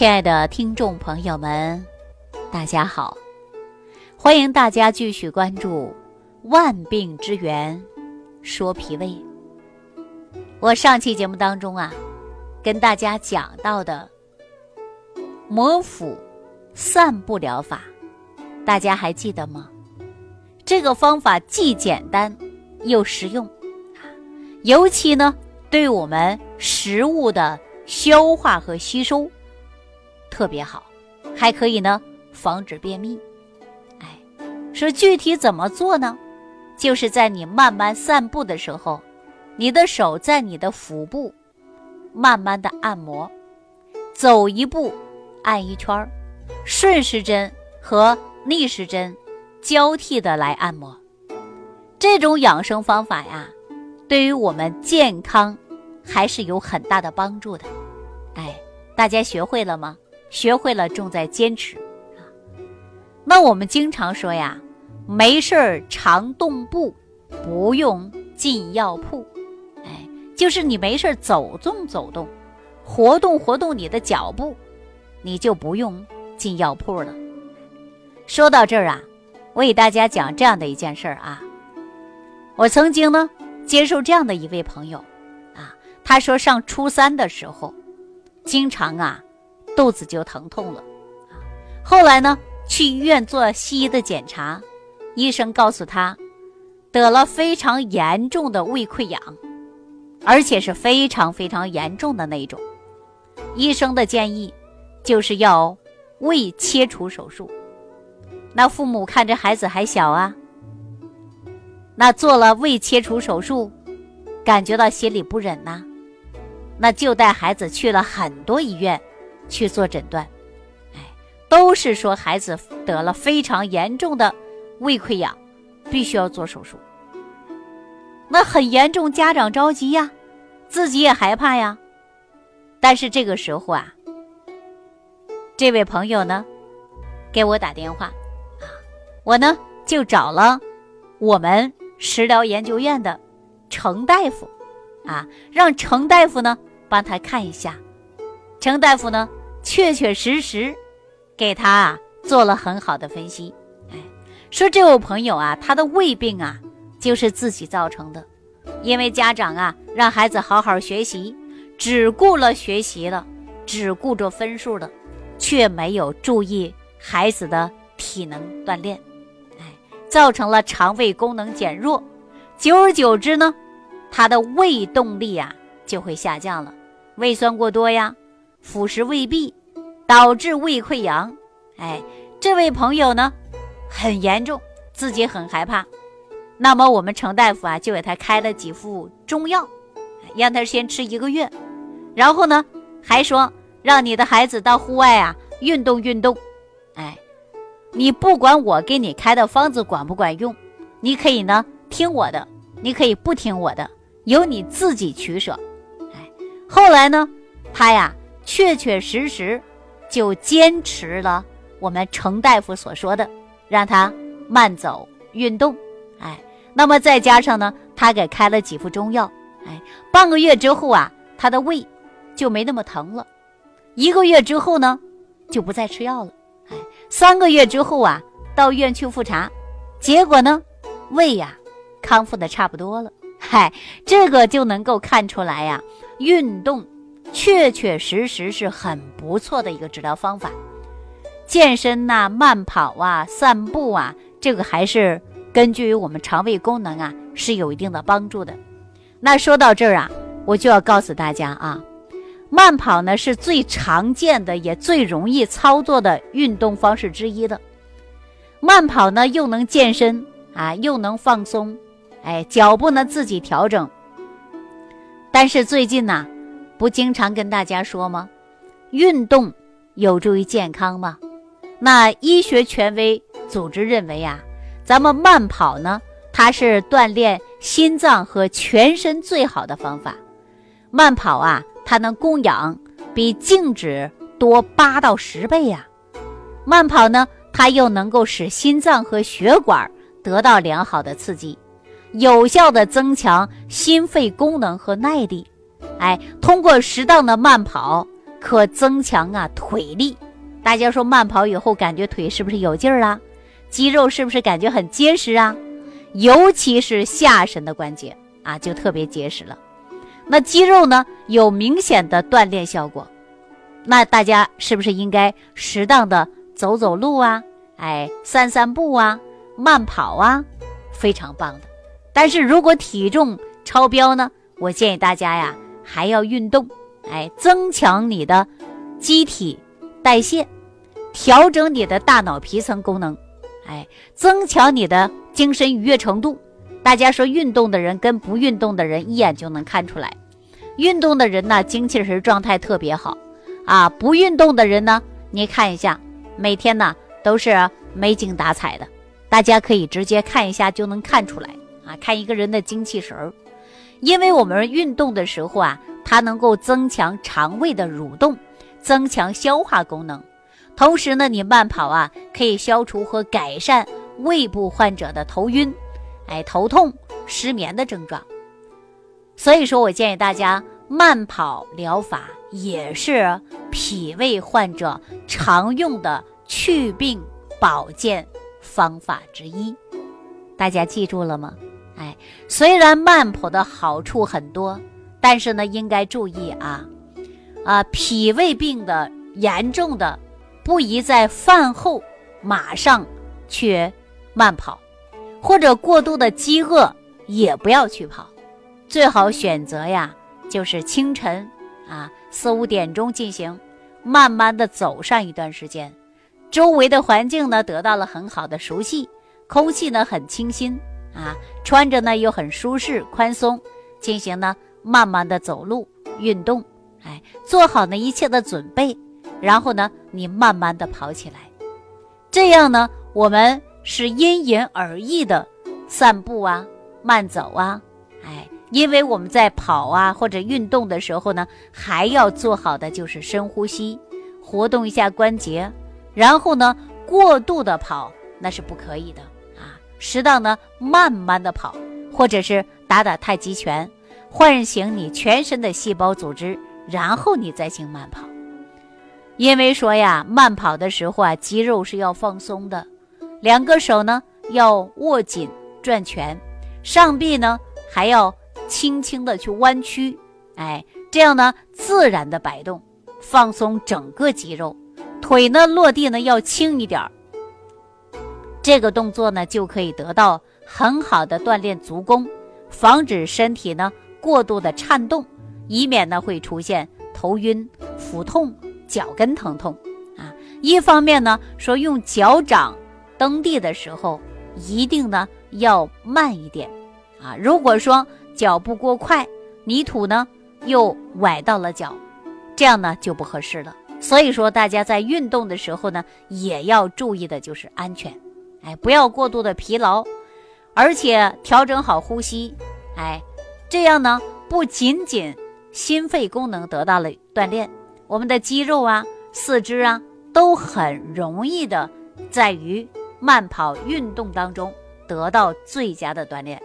亲爱的听众朋友们，大家好！欢迎大家继续关注《万病之源说脾胃》。我上期节目当中啊，跟大家讲到的摩腹散步疗法，大家还记得吗？这个方法既简单又实用，尤其呢，对我们食物的消化和吸收。特别好，还可以呢，防止便秘。哎，说具体怎么做呢？就是在你慢慢散步的时候，你的手在你的腹部慢慢的按摩，走一步按一圈儿，顺时针和逆时针交替的来按摩。这种养生方法呀，对于我们健康还是有很大的帮助的。哎，大家学会了吗？学会了，重在坚持啊。那我们经常说呀，没事儿常动步，不用进药铺。哎，就是你没事儿走动走动，活动活动你的脚步，你就不用进药铺了。说到这儿啊，我给大家讲这样的一件事啊。我曾经呢接受这样的一位朋友啊，他说上初三的时候，经常啊。肚子就疼痛了，后来呢，去医院做西医的检查，医生告诉他，得了非常严重的胃溃疡，而且是非常非常严重的那种。医生的建议就是要胃切除手术。那父母看这孩子还小啊，那做了胃切除手术，感觉到心里不忍呐，那就带孩子去了很多医院。去做诊断，哎，都是说孩子得了非常严重的胃溃疡，必须要做手术。那很严重，家长着急呀，自己也害怕呀。但是这个时候啊，这位朋友呢，给我打电话，啊，我呢就找了我们食疗研究院的程大夫，啊，让程大夫呢帮他看一下，程大夫呢。确确实实，给他啊做了很好的分析，哎，说这位朋友啊，他的胃病啊就是自己造成的，因为家长啊让孩子好好学习，只顾了学习了，只顾着分数了，却没有注意孩子的体能锻炼，哎，造成了肠胃功能减弱，久而久之呢，他的胃动力啊就会下降了，胃酸过多呀。腐蚀胃壁，导致胃溃疡。哎，这位朋友呢，很严重，自己很害怕。那么我们程大夫啊，就给他开了几副中药，让他先吃一个月。然后呢，还说让你的孩子到户外啊运动运动。哎，你不管我给你开的方子管不管用，你可以呢听我的，你可以不听我的，由你自己取舍。哎，后来呢，他呀。确确实实，就坚持了我们程大夫所说的，让他慢走运动，哎，那么再加上呢，他给开了几副中药，哎，半个月之后啊，他的胃就没那么疼了，一个月之后呢，就不再吃药了，哎，三个月之后啊，到医院去复查，结果呢，胃呀康复的差不多了，嗨，这个就能够看出来呀，运动。确确实实是很不错的一个治疗方法，健身呐、慢跑啊、散步啊，这个还是根据于我们肠胃功能啊是有一定的帮助的。那说到这儿啊，我就要告诉大家啊，慢跑呢是最常见的也最容易操作的运动方式之一的。慢跑呢又能健身啊，又能放松，哎，脚步呢自己调整。但是最近呢。不经常跟大家说吗？运动有助于健康吗？那医学权威组织认为啊，咱们慢跑呢，它是锻炼心脏和全身最好的方法。慢跑啊，它能供氧比静止多八到十倍呀。慢跑呢，它又能够使心脏和血管得到良好的刺激，有效的增强心肺功能和耐力。哎，通过适当的慢跑，可增强啊腿力。大家说慢跑以后感觉腿是不是有劲儿啊？肌肉是不是感觉很结实啊？尤其是下身的关节啊，就特别结实了。那肌肉呢有明显的锻炼效果，那大家是不是应该适当的走走路啊？哎，散散步啊，慢跑啊，非常棒的。但是如果体重超标呢，我建议大家呀还要运动，哎，增强你的机体代谢，调整你的大脑皮层功能，哎，增强你的精神愉悦程度。大家说，运动的人跟不运动的人一眼就能看出来。运动的人呢，精气神状态特别好啊；不运动的人呢，你看一下，每天呢都是没精打采的。大家可以直接看一下就能看出来啊，看一个人的精气神儿。因为我们运动的时候啊，它能够增强肠胃的蠕动，增强消化功能。同时呢，你慢跑啊，可以消除和改善胃部患者的头晕。哎，头痛、失眠的症状，所以说我建议大家慢跑疗法也是脾胃患者常用的祛病保健方法之一。大家记住了吗？哎，虽然慢跑的好处很多，但是呢，应该注意啊啊，脾胃病的严重的，不宜在饭后马上去慢跑。或者过度的饥饿也不要去跑，最好选择呀，就是清晨啊四五点钟进行，慢慢的走上一段时间，周围的环境呢得到了很好的熟悉，空气呢很清新啊，穿着呢又很舒适宽松，进行呢慢慢的走路运动，哎，做好呢一切的准备，然后呢你慢慢的跑起来，这样呢我们。是因人而异的，散步啊，慢走啊，哎，因为我们在跑啊或者运动的时候呢，还要做好的就是深呼吸，活动一下关节，然后呢，过度的跑那是不可以的，适当的慢慢的跑，或者是打打太极拳，唤醒你全身的细胞组织，然后你再行慢跑，因为说呀，慢跑的时候啊，肌肉是要放松的。两个手呢要握紧转拳，上臂呢还要轻轻的去弯曲，哎，这样呢自然的摆动，放松整个肌肉。腿呢落地呢要轻一点儿，这个动作呢就可以得到很好的锻炼足弓，防止身体呢过度的颤动，以免呢会出现头晕、腹痛、脚跟疼痛啊。一方面呢说用脚掌。蹬地的时候，一定呢要慢一点，啊，如果说脚步过快，泥土呢又崴到了脚，这样呢就不合适了。所以说，大家在运动的时候呢，也要注意的就是安全，哎，不要过度的疲劳，而且调整好呼吸，哎，这样呢不仅仅心肺功能得到了锻炼，我们的肌肉啊、四肢啊都很容易的在于。慢跑运动当中得到最佳的锻炼，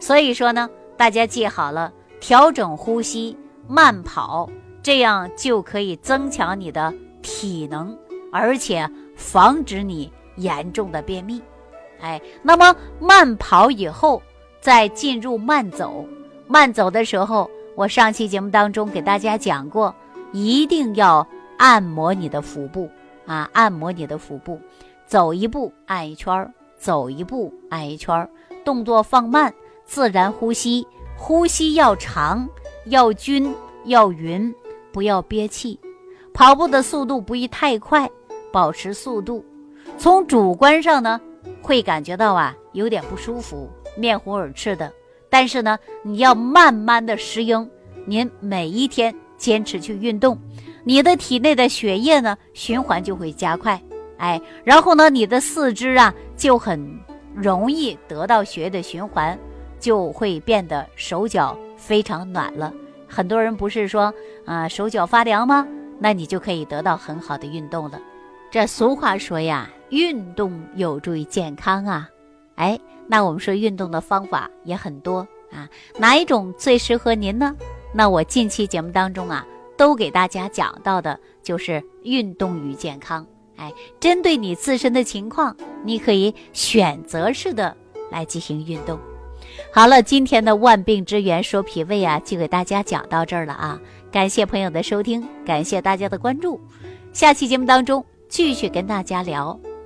所以说呢，大家记好了，调整呼吸，慢跑，这样就可以增强你的体能，而且防止你严重的便秘。哎，那么慢跑以后再进入慢走，慢走的时候，我上期节目当中给大家讲过，一定要按摩你的腹部啊，按摩你的腹部。走一步按一圈儿，走一步按一圈儿，动作放慢，自然呼吸，呼吸要长，要均，要匀，不要憋气。跑步的速度不宜太快，保持速度。从主观上呢，会感觉到啊有点不舒服，面红耳赤的。但是呢，你要慢慢的适应。您每一天坚持去运动，你的体内的血液呢循环就会加快。哎，然后呢，你的四肢啊就很容易得到血液的循环，就会变得手脚非常暖了。很多人不是说啊手脚发凉吗？那你就可以得到很好的运动了。这俗话说呀，运动有助于健康啊。哎，那我们说运动的方法也很多啊，哪一种最适合您呢？那我近期节目当中啊。都给大家讲到的就是运动与健康。哎，针对你自身的情况，你可以选择式的来进行运动。好了，今天的万病之源说脾胃啊，就给大家讲到这儿了啊！感谢朋友的收听，感谢大家的关注。下期节目当中继续跟大家聊